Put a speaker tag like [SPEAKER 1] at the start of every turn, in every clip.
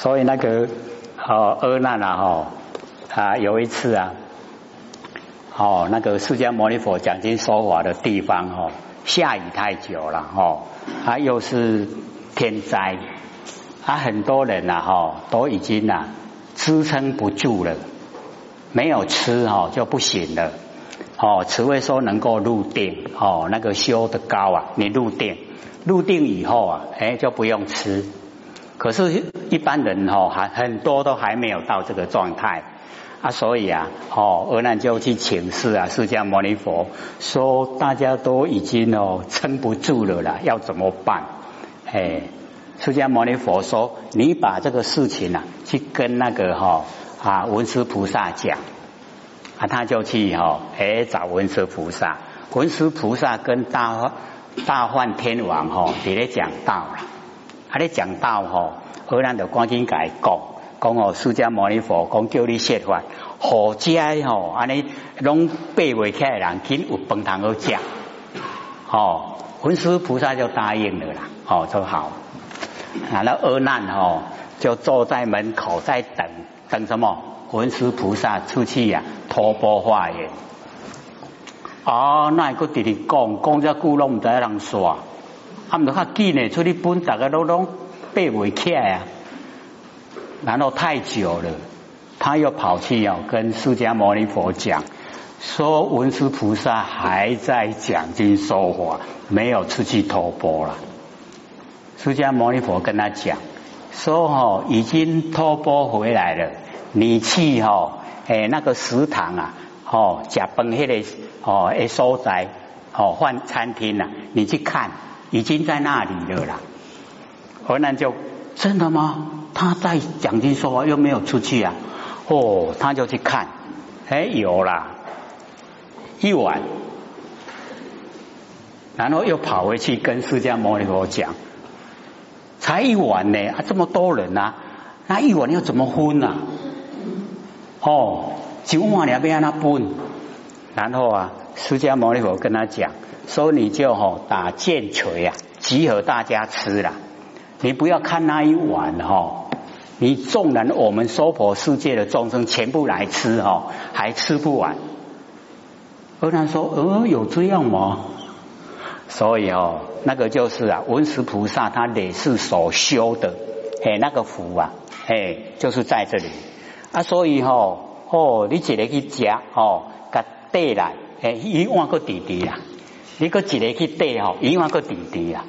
[SPEAKER 1] 所以那个哦，阿难啊，哈啊，有一次啊，哦，那个释迦牟尼佛讲经说法的地方，哦，下雨太久了，哦，啊，又是天灾，啊，很多人呐，哈，都已经呐支撑不住了，没有吃，哈，就不行了，哦，此位说能够入定，哦，那个修的高啊，你入定，入定以后啊，哎，就不用吃。可是，一般人哈还很多都还没有到这个状态啊，所以啊，哦，阿难就去请示啊，释迦牟尼佛说，大家都已经哦撑不住了啦，要怎么办？哎，释迦牟尼佛说，你把这个事情啊，去跟那个哈啊文殊菩萨讲啊，他就去哈哎找文殊菩萨，文殊菩萨跟大大梵天王哈也来讲道了。啊！你讲到吼，河南就赶紧改讲，讲哦，释迦牟尼佛讲叫你说法，好家吼，安尼拢背袂起来人，紧有饭堂好食。哦，文殊菩萨就答应了啦，哦，就好。然后阿难吼就坐在门口在等，等什么？文殊菩萨出去呀，托钵化缘。哦，那个弟弟讲，讲只久拢唔知人他们较紧呢，出去本大家都拢背不起来啊。然后太久了，他又跑去要跟释迦牟尼佛讲，说文殊菩萨还在讲经说法，没有出去托钵了。释迦牟尼佛跟他讲，说哈已经托钵回来了，你去哈诶那个食堂啊，哦假崩迄个哦诶所在哦换餐厅啊，你去看。已经在那里了啦，河南就真的吗？他在讲经说话又没有出去啊？哦，他就去看，哎，有啦，一晚，然后又跑回去跟释迦牟尼佛讲，才一晚呢，啊，这么多人呐，那一晚要怎么分呐？哦，九万两边那分，然后啊，释迦牟尼佛跟他讲。所以你就吼打剑锤啊，集合大家吃了。你不要看那一碗哈，你纵然我们娑婆世界的众生全部来吃哈，还吃不完。和尚说：“呃，有这样吗？”所以哦，那个就是啊，文殊菩萨他累世所修的，哎，那个福啊，哎，就是在这里啊。所以吼，哦，你一个去食哦，甲带来，哎，一碗个弟弟啦。你个一个去带吼，永远个弟弟啊！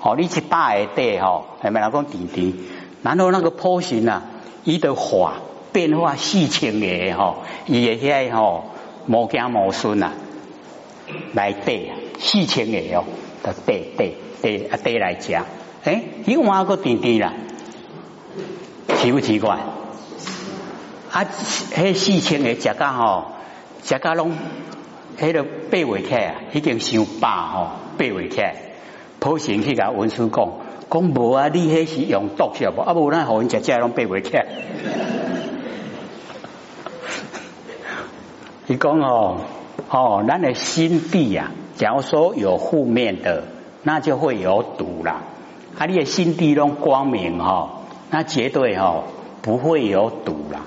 [SPEAKER 1] 哦，你去大个带吼，系咪人讲弟弟？然后那个波形啊，伊的化变化四千个吼，伊个遐吼无惊无孙啊，来带啊，四千个哦，的带带带啊带来食，诶，永远个弟弟啦，奇不奇怪？啊，迄四千个食噶吼，食噶拢。迄个八位客啊，已经伤饱吼，八位客，普贤去甲文殊讲，讲无啊，你迄是用毒是无？啊无咱互因食食拢八位客。伊讲哦，哦，咱的心地啊，假如说有负面的，那就会有毒啦。啊，你的心地拢光明吼，那绝对吼不会有毒啦。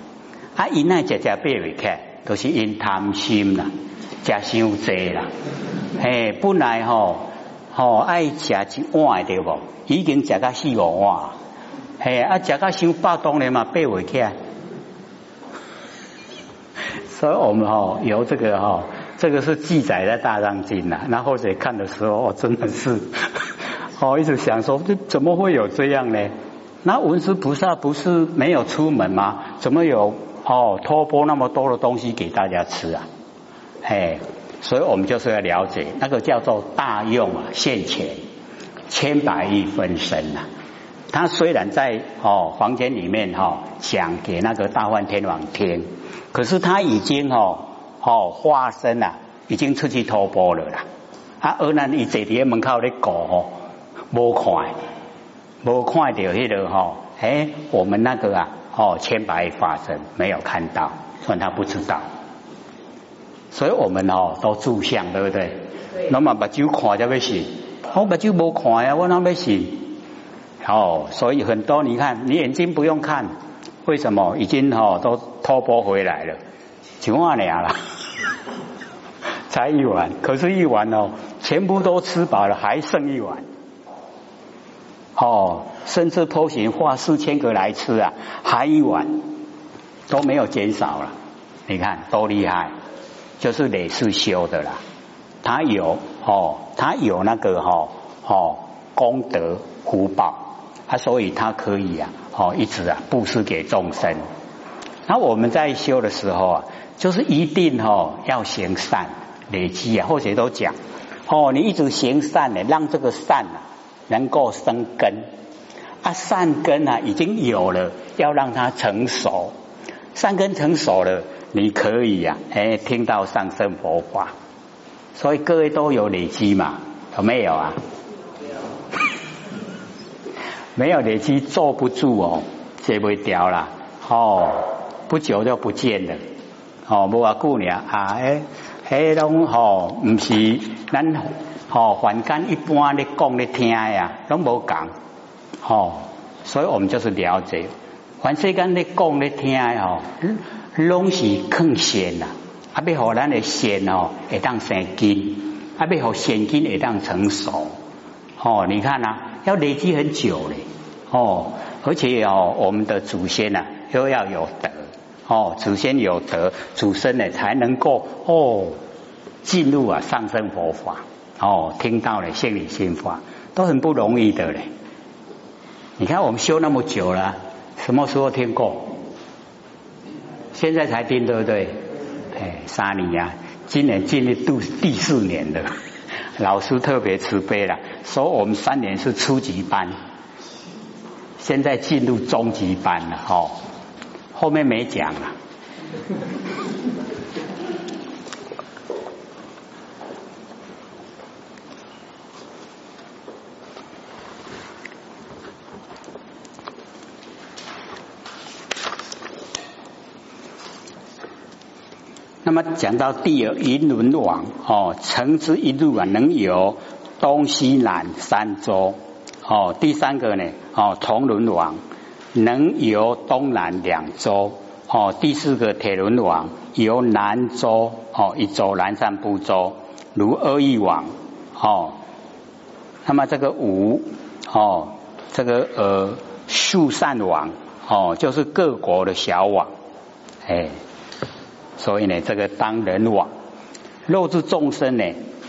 [SPEAKER 1] 啊，因那食食八位客，都是因贪心啦。食伤济啦，嘿，本来吼吼爱食一碗对不？已经食到四五碗，嘿，啊食到伤饱当然嘛背袂起来。所以我们吼有这个吼，这个是记载在大藏经呐。那或者看的时候，真的是，哦，一直想说，这怎么会有这样呢？那文殊菩萨不是没有出门吗？怎么有哦托钵那么多的东西给大家吃啊？哎，所以我们就是要了解那个叫做大用啊，现前千百亿分身呐。他虽然在哦房间里面哈讲给那个大梵天王听，可是他已经哦哦化身了，已经出去托钵了啦。啊，而那你坐伫门口咧搞哦，无看，无看到迄个哈，哎，我们那个啊哦千百亿化身没有看到，所以他不知道。所以我们哦都住相，对不对？那么把酒看才要信，我把酒无看呀，我哪要信？哦，所以很多你看，你眼睛不用看，为什么已经哦都偷波回来了？几万两了，才一碗，可是，一碗哦，全部都吃饱了，还剩一碗。哦，甚至偷行画四千个来吃啊，还一碗都没有减少了。你看多厉害，就是累世修的啦。他有哦，他有那个哈哦功德福报，他所以他可以啊哦一直啊布施给众生。那我们在修的时候啊，就是一定哦要行善累积啊，或者都讲哦，你一直行善呢，让这个善啊。能够生根啊，善根啊已经有了，要让它成熟。善根成熟了，你可以呀，哎，听到上圣佛法。所以各位都有累积嘛？有没有啊？没有累积坐不住哦，接不掉了哦，不久就不见了哦。无话姑娘啊，哎，哎，拢吼，唔是咱。哦，凡间一般的讲的听呀，拢无讲，哦，所以我们就是了解，凡世间的讲的听哦，拢是更显啦，啊，要互咱的显哦，会当生根，啊，要互显根会当成熟，哦，你看呐，要累积很久嘞，哦，而且哦，我们的祖先呐，又要有德，哦，祖先有德，祖孙呢才能够哦，进入啊上升佛法。哦，听到了心理心法都很不容易的嘞。你看我们修那么久了，什么时候听过？现在才听，对不对？哎，三年呀，今年进入第第四年的。老师特别慈悲了，说我们三年是初级班，现在进入中级班了。哦，后面没讲了。那么讲到第二银轮王哦，乘之一路啊，能有东西南三洲哦。第三个呢哦，铜轮王能游东南两洲哦。第四个铁轮王游南洲哦，一洲南山部洲如阿育王哦。那么这个五哦，这个呃树善王哦，就是各国的小王哎。所以呢，这个当人王，肉质众生呢，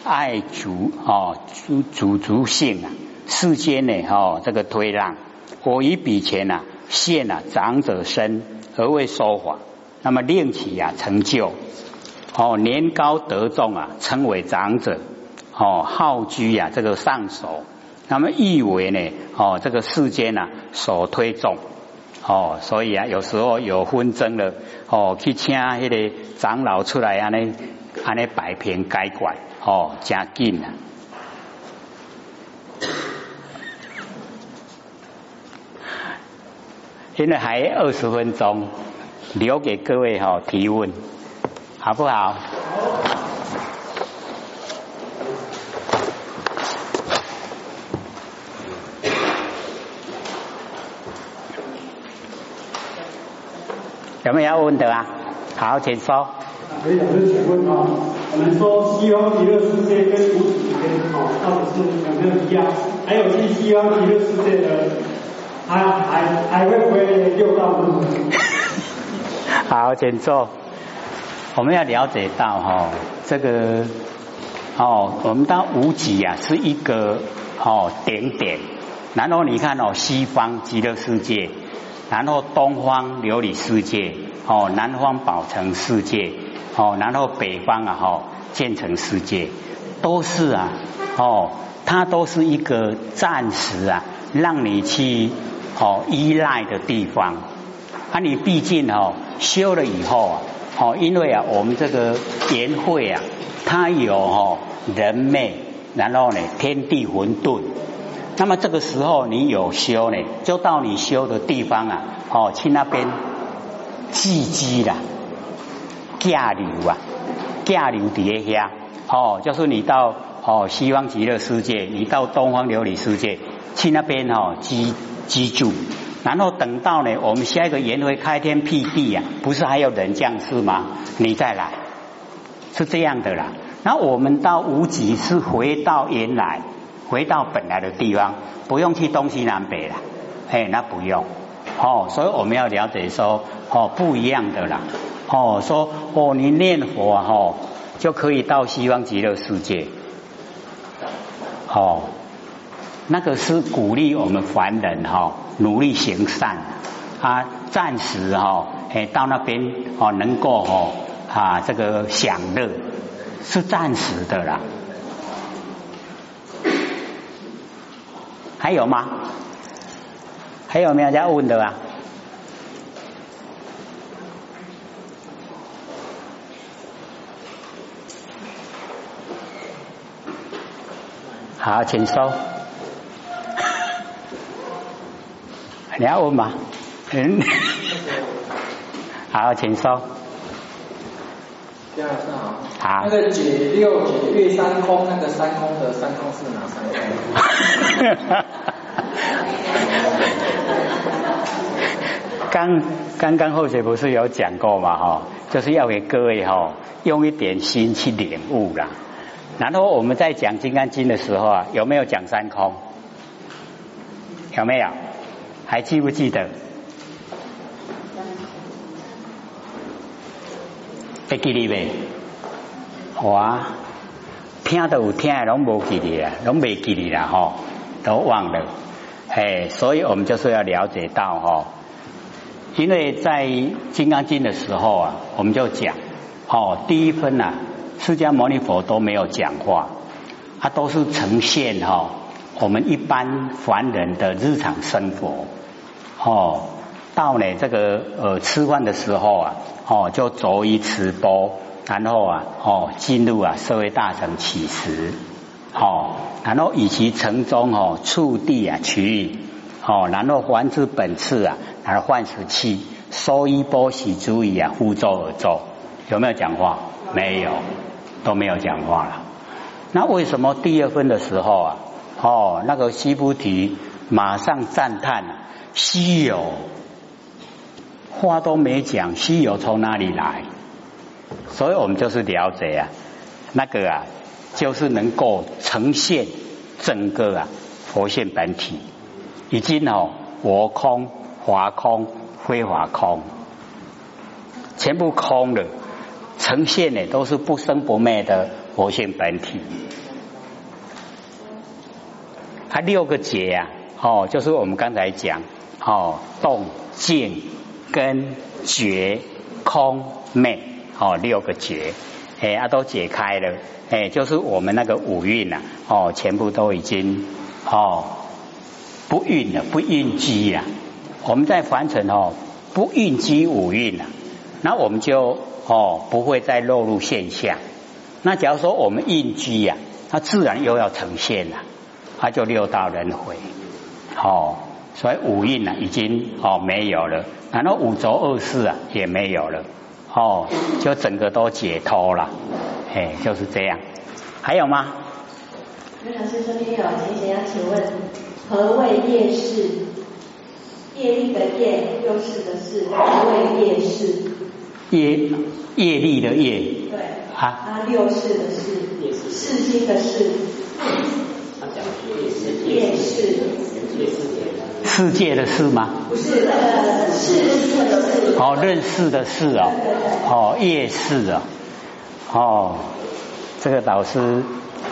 [SPEAKER 1] 爱足哦，足足足性啊，世间呢哦，这个推让，我以彼前啊，现啊长者身何谓说法，那么令其啊成就哦，年高德重啊，称为长者哦，好居啊这个上首，那么意为呢哦，这个世间啊所推重。哦，所以啊，有时候有纷争了，哦，去请那个长老出来安尼，安尼摆平解怪，哦，加紧啊。现在还二十分钟，留给各位哈提问，好不好？有没有要问的啊？好，请说。
[SPEAKER 2] 可以，我就请问啊，我们说西方极乐世界跟五祖天哦，到底是有没有一样？还有去西方极乐世界的，还还还会不会六道轮回？
[SPEAKER 1] 好，请坐。我们要了解到哈，这个哦，我们到无极啊，是一个哦点点。然后你看哦，西方极乐世界。然后东方琉璃世界，哦，南方宝城世界，哦，然后北方啊，哈，建成世界，都是啊，哦，它都是一个暂时啊，让你去哦依赖的地方。啊，你毕竟哦修了以后啊，哦，因为啊，我们这个言会啊，它有哦人魅，然后呢天地混沌。那么这个时候你有修呢，就到你修的地方啊，哦，去那边寄居啦，驾流啊，驾流底下，哦，就是你到哦西方极乐世界，你到东方琉璃世界，去那边哦居居住。然后等到呢，我们下一个缘会开天辟地呀，不是还有人降世吗？你再来，是这样的啦。那我们到无极是回到原来，回到本来的地方，不用去东西南北了。哎，那不用哦。所以我们要了解说，哦，不一样的啦。哦，说哦，你念佛哈，就可以到西方极乐世界。哦，那个是鼓励我们凡人哈。努力行善，啊，暂时哈，哎，到那边哦，能够哦啊，这个享乐是暂时的啦。还有吗？还有没有在问的啊？好，请说。你要问吗？嗯，好，请说。
[SPEAKER 3] 第二次好。那个解六解月三空，那个三空的三空是哪三空？
[SPEAKER 1] 刚刚刚后学不是有讲过嘛？哈，就是要给各位哈用一点心去领悟啦。然后我们在讲《金刚经》的时候啊，有没有讲三空？有没有？还记不记得？会记哩未？哇，听都有听，拢无记哩啦，拢未记哩啦，吼，都忘了。哎，所以我们就是要了解到，吼，因为在《金刚经》的时候啊，我们就讲，哦，第一分呐，释迦牟尼佛都没有讲话，他都是呈现哈，我们一般凡人的日常生活。哦，到呢这个呃吃饭的时候啊，哦就着一持钵，然后啊哦进入啊社会大成起食，哦然后以其城中哦触地啊取雨，哦然后还之本次啊，而换食器收一钵洗足以啊呼咒而咒，有没有讲话？没有，都没有讲话了。那为什么第二分的时候啊，哦那个西菩提马上赞叹。稀有，话都没讲，稀有从哪里来？所以我们就是了解啊，那个啊，就是能够呈现整个啊佛性本体，已经哦，我空、华空、非华空，全部空了，呈现的都是不生不灭的佛性本体。它六个劫啊，哦，就是我们刚才讲。哦，动静根觉空昧，哦，六个觉，哎，啊，都解开了，哎，就是我们那个五蕴呐，哦，全部都已经哦不蕴了，不蕴积了。我们在凡尘哦，不蕴积五蕴了，那我们就哦不会再落入现象。那假如说我们蕴积呀，它自然又要呈现了，它就六道轮回，哦。所以五蕴呢，已经哦没有了，然后五浊恶世啊也没有了，哦，就整个都解脱了，哎，就是这样。还有吗？
[SPEAKER 4] 刘老师，这边有提前要请问，何谓业事？业力的业，又是的是，何谓业事？
[SPEAKER 1] 业业力的业。
[SPEAKER 4] 对。啊。啊，六世的事，世心的世。他讲业事。业事。
[SPEAKER 1] 世界的事吗？
[SPEAKER 4] 不是，呃，世的事。
[SPEAKER 1] 哦，认识的事哦，哦，夜市啊，哦，这个导师，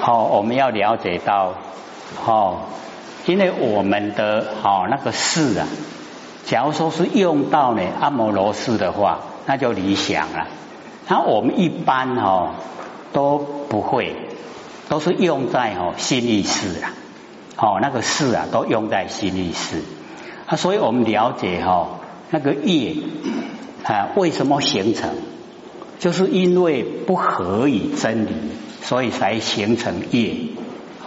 [SPEAKER 1] 哦，我们要了解到，哦，因为我们的哦那个事啊，假如说是用到呢阿摩罗氏的话，那就理想了。那我们一般哦都不会，都是用在哦心意识啊。哦，那个事啊，都用在心意识啊，所以我们了解哈，那个业啊，为什么形成？就是因为不合以真理，所以才形成业。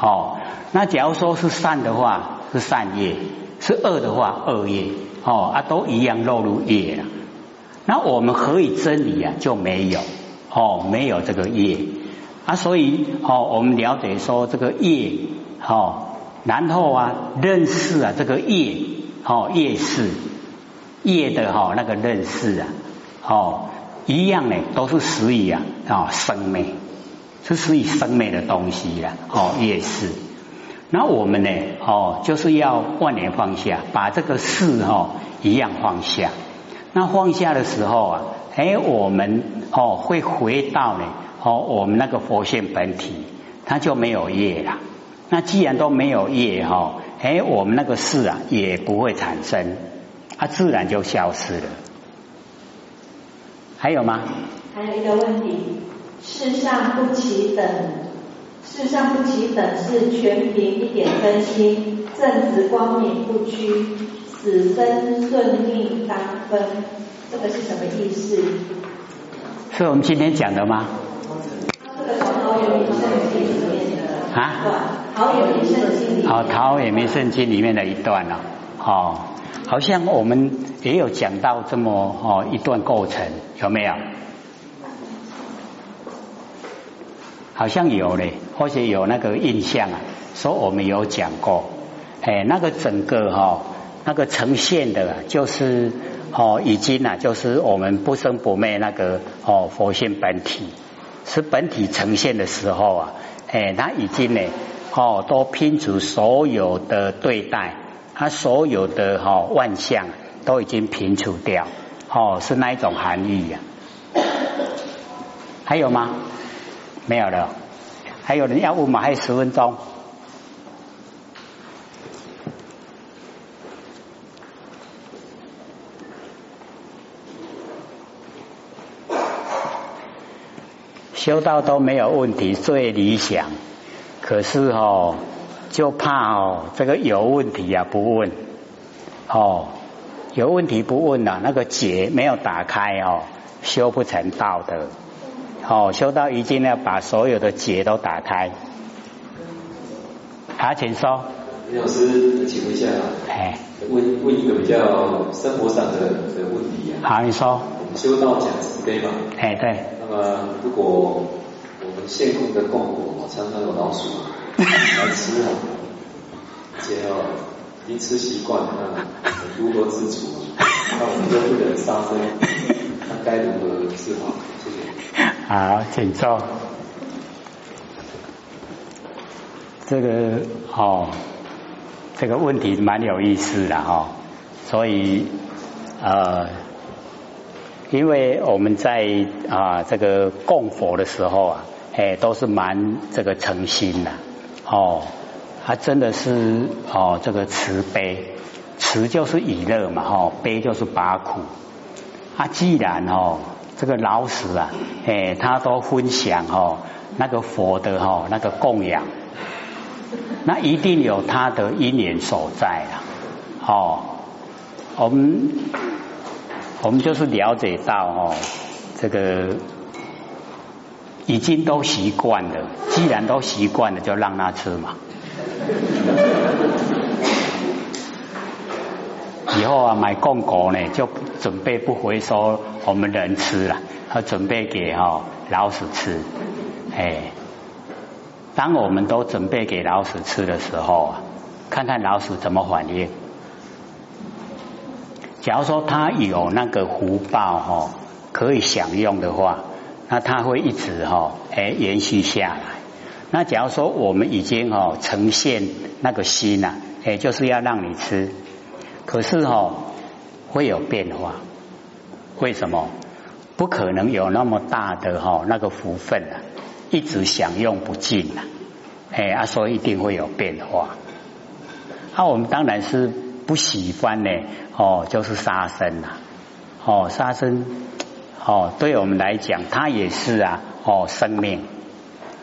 [SPEAKER 1] 哦，那假如说是善的话，是善业；是恶的话，恶业。哦啊，都一样落入业了。那我们合以真理啊，就没有哦，没有这个业啊，所以哦，我们了解说这个业，哦。然后啊，认识啊，这个业哦，业识业的哈那个认识啊，哦，一样呢，都是属于啊啊生灭，是属于生灭的东西了，哦，业识。那我们呢，哦，就是要万年放下，把这个事哈一样放下。那放下的时候啊，哎，我们哦会回到呢，哦，我们那个佛性本体，它就没有业了。那既然都没有业哈，哎，我们那个事啊也不会产生，它自然就消失了。还有吗？
[SPEAKER 4] 还有一个问题，世上不起等，世上不起等是全凭一点真心，正直光明不屈，死生顺命当分，这个是什么意思？
[SPEAKER 1] 是我们今天讲的吗？
[SPEAKER 4] 这个从桃园名圣经里面的啊，桃园名圣经里。
[SPEAKER 1] 好，桃园名圣经里面的一段了，哦，好像我们也有讲到这么哦一段构成，有没有？好像有嘞，或者有那个印象啊，说我们有讲过，哎，那个整个哈，那个呈现的，就是哦，已经啊，就是我们不生不灭那个哦佛性本体，是本体呈现的时候啊，哎，它已经呢，哦，都拼除所有的对待，他所有的哈万象都已经平除掉，哦，是那一种含义呀。还有吗？没有了，还有人要问吗？还有十分钟。修道都没有问题，最理想。可是哦，就怕哦，这个有问题啊，不问哦，有问题不问呐，那个结没有打开哦，修不成道的。哦，修道一定要把所有的结都打开。好，请说。
[SPEAKER 5] 李老师，请问一下，哎，问问一个比较生活上的的问题啊。
[SPEAKER 1] 好，你说。
[SPEAKER 5] 我们修道讲慈悲嘛？
[SPEAKER 1] 哎，对。
[SPEAKER 5] 那么，如果现供的供果，像那种老鼠 来吃啊，且哦已经吃习惯了，如何自处？那我们就不能杀生，那该如何是好？谢谢。
[SPEAKER 1] 好，请坐。这个哦，这个问题蛮有意思的哈，所以呃，因为我们在啊这个供佛的时候啊，哎都是蛮这个诚心的哦，他真的是哦这个慈悲，慈就是以乐嘛哈，悲就是拔苦，他既然哦。这个老师啊，哎，他都分享哦，那个佛的哈那个供养，那一定有他的因缘所在啊。哦，我们我们就是了解到哦，这个已经都习惯了，既然都习惯了，就让他吃嘛。以后啊，买供果呢，就准备不回收我们人吃了，他准备给哈老鼠吃。哎，当我们都准备给老鼠吃的时候啊，看看老鼠怎么反应。假如说它有那个福报哈，可以享用的话，那它会一直哈哎延续下来。那假如说我们已经哈呈现那个心呐，哎就是要让你吃。可是哈会有变化，为什么？不可能有那么大的哈那个福分啊，一直享用不尽啊，哎啊，所以一定会有变化。那我们当然是不喜欢呢，哦，就是杀生呐，哦，杀生哦，对我们来讲，它也是啊，哦，生命，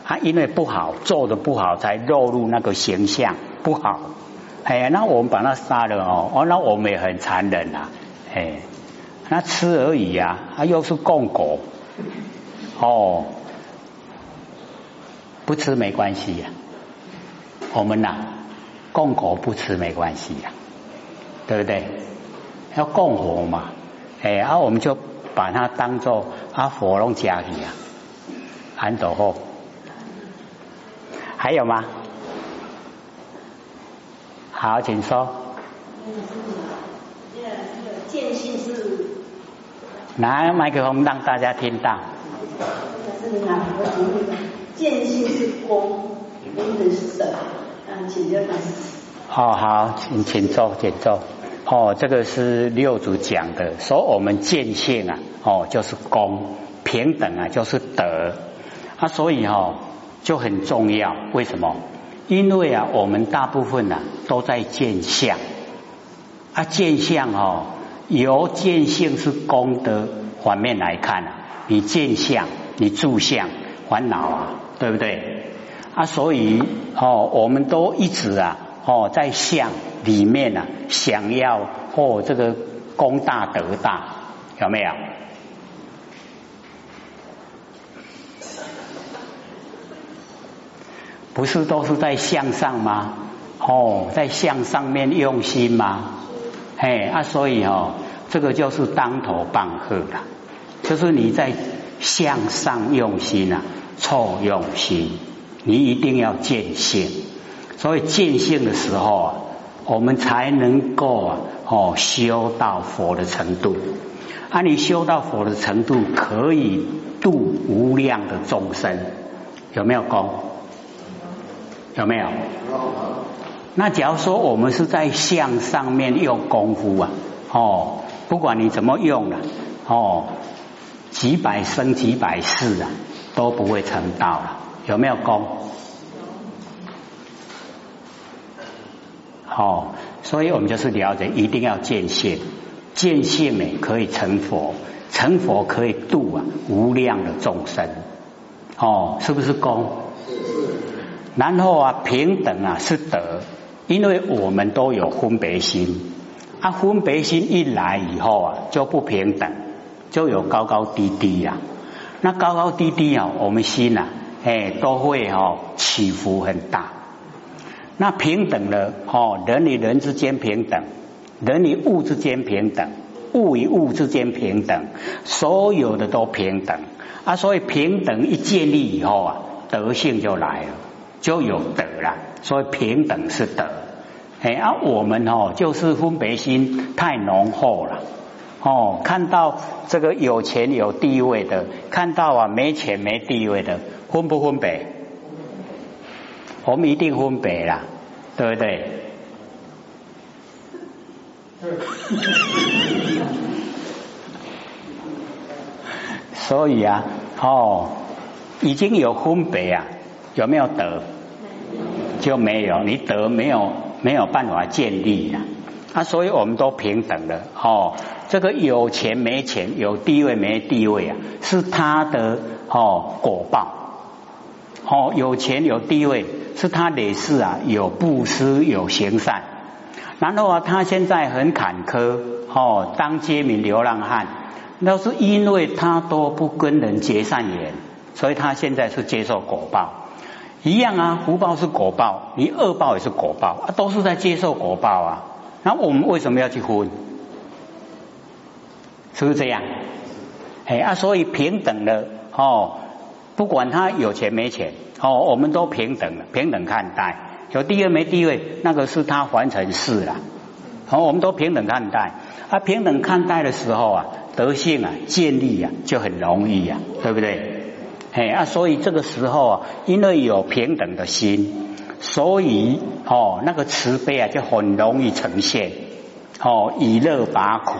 [SPEAKER 1] 它因为不好做的不好，才落入那个形象不好。哎呀，那我们把它杀了哦，哦，那我们也很残忍呐，哎，那吃而已呀，它又是供果，哦，不吃没关系呀，我们呐，供果不吃没关系呀，对不对？要供佛嘛，哎，然后我们就把它当做阿佛龙家去呀，安走后，还有吗？好，请说。
[SPEAKER 6] 见性是？
[SPEAKER 1] 拿麦克风让大家听到。
[SPEAKER 6] 是哪个主题？见性是功，功的是什？嗯，请教老师。
[SPEAKER 1] 好好，请请坐，请坐。哦，这个是六祖讲的，说我们见性啊，哦，就是功平等啊，就是德啊，所以哈就很重要。为什么？因为啊，我们大部分呢都在见相啊，见相哦，由见性是功德反面来看啊，你见相，你住相，烦恼啊，对不对？啊，所以哦，我们都一直啊。哦，在相里面呢，想要哦这个功大德大，有没有？不是都是在向上吗？哦，在向上面用心吗？哎啊，所以哦，这个就是当头棒喝了，就是你在向上用心啊，错用心，你一定要见性。所以见性的时候啊，我们才能够啊哦修到佛的程度。啊，你修到佛的程度，可以度无量的众生，有没有功？有没有？那假如说我们是在相上面用功夫啊，哦，不管你怎么用了，哦，几百生几百世啊，都不会成道了，有没有功？哦，所以我们就是了解，一定要见性，见性美可以成佛，成佛可以度啊无量的众生。哦，是不是功？是。然后啊，平等啊是德，因为我们都有分别心，啊分别心一来以后啊就不平等，就有高高低低呀。那高高低低啊，我们心呐，哎都会哦起伏很大。那平等了，哦，人与人之间平等，人与物之间平等，物与物之间平等，所有的都平等啊！所以平等一建立以后啊，德性就来了，就有德了。所以平等是德，哎，啊，我们哦，就是分别心太浓厚了，哦，看到这个有钱有地位的，看到啊没钱没地位的，分不分别？我们一定分别啦，对不对？所以啊，哦，已经有分别啊，有没有德？就没有，你德没有没有办法建立呀。啊，所以我们都平等的哦。这个有钱没钱，有地位没地位啊，是他的哦果报。哦，有钱有地位。是他累世啊，有布施，有行善，然后啊，他现在很坎坷哦，当街民流浪汉，那是因为他都不跟人结善缘，所以他现在是接受果报，一样啊，福报是果报，你恶报也是果报啊，都是在接受果报啊。那我们为什么要去分？是不是这样？哎啊，所以平等的哦。不管他有钱没钱，哦，我们都平等，平等看待。有地位没地位，那个是他完成事了。好，我们都平等看待。啊，平等看待的时候啊，德性啊建立啊就很容易啊，对不对？嘿啊，所以这个时候啊，因为有平等的心，所以哦，那个慈悲啊就很容易呈现。哦，以乐拔苦，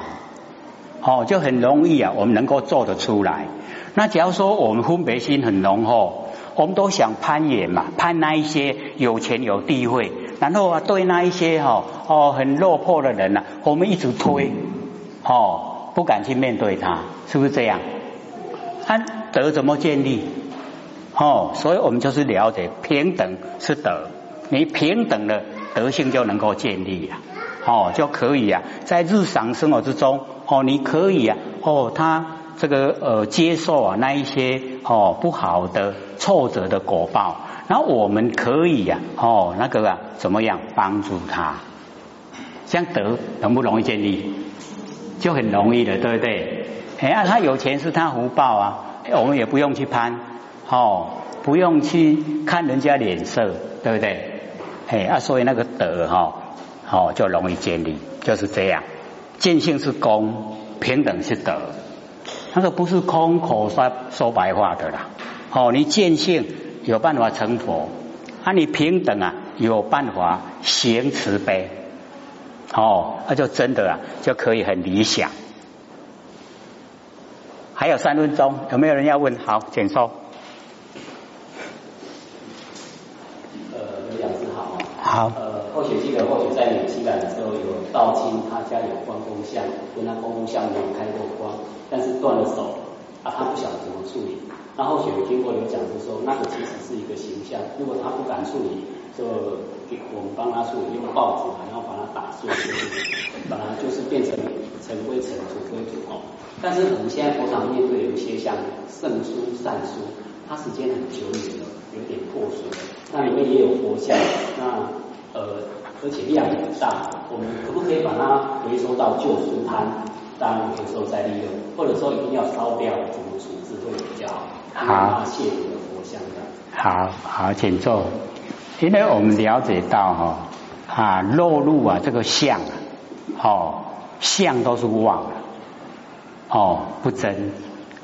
[SPEAKER 1] 哦，就很容易啊，我们能够做得出来。那假如说我们分别心很浓厚，我们都想攀岩嘛，攀那一些有钱有地位，然后啊对那一些哈哦很落魄的人呐，我们一直推，哦不敢去面对他，是不是这样？他德怎么建立？哦，所以我们就是了解平等是德，你平等的德性就能够建立呀，哦就可以啊，在日常生活之中，哦你可以啊，哦他。这个呃，接受啊那一些哦不好的挫折的果报，然后我们可以呀哦那个啊怎么样帮助他？像德容不容易建立？就很容易的，对不对？哎呀，他有钱是他福报啊，我们也不用去攀哦，不用去看人家脸色，对不对？哎啊，所以那个德哈哦就容易建立，就是这样。见性是功，平等是德，那个不是空口说说白话的啦。哦，你见性有办法成佛，啊，你平等啊有办法行慈悲，哦，那就真的啊就可以很理想。还有三分钟，有没有人要问？好，请说。好。
[SPEAKER 7] 呃，或许记得，或许在纽西兰的时候，有道亲他家有关公像，跟他关公像没有开过光，但是断了手，啊，他不晓得怎么处理。那或许有听过有讲，就说那个其实是一个形象，如果他不敢处理，就给我们帮他处理，用报纸然后把它打碎，把它就是变成尘归尘，土归土哦。但是我们现在佛堂面对有一些像圣书、善书，它时间很久远了，有点破损，那里面也有佛像，那。呃，而且量很大，我们可不可以把它回收到旧书摊，当回收再利用？或者说一定要烧掉，怎么处置会比较好？好，谢谢你的佛像的。
[SPEAKER 1] 好好，请坐。因为我们了解到哈啊，落入啊这个相啊，哦，相都是妄哦，不真。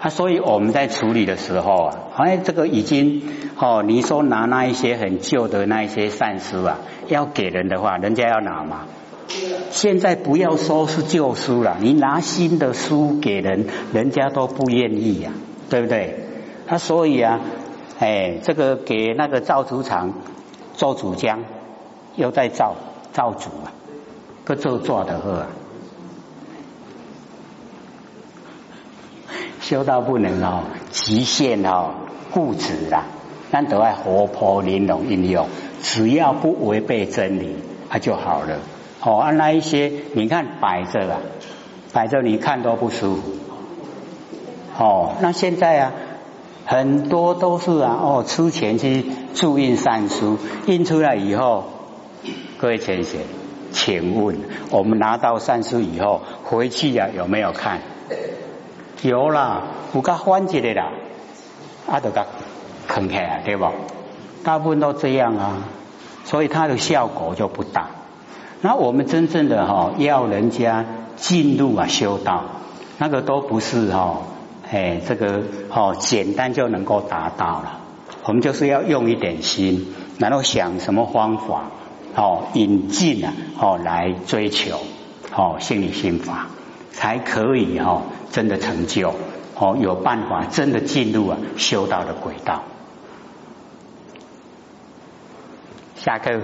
[SPEAKER 1] 啊，所以我们在处理的时候啊，哎，这个已经哦，你说拿那一些很旧的那一些善书啊，要给人的话，人家要拿吗？现在不要说是旧书了，你拿新的书给人，人家都不愿意呀，对不对？他所以啊，哎，这个给那个造纸厂做主浆，又在造造主啊，各做做的呵。修到不能哦，极限哦，固执啦，但都爱活泼玲珑应用，只要不违背真理，它就好了。哦，按那一些，你看摆着啊，摆着你看都不舒服。哦，那现在啊，很多都是啊，哦，出钱去注印善书，印出来以后，各位先生，请问我们拿到善书以后，回去呀有没有看？有啦，有甲翻一个啦，啊，就甲坑起来，对不？大部分都这样啊，所以它的效果就不大。那我们真正的哈，要人家进入啊修道，那个都不是哈，哎，这个哦简单就能够达到了。我们就是要用一点心，然后想什么方法哦引进啊哦来追求哦心理心法。才可以哦，真的成就哦，有办法真的进入啊修道的轨道。下课。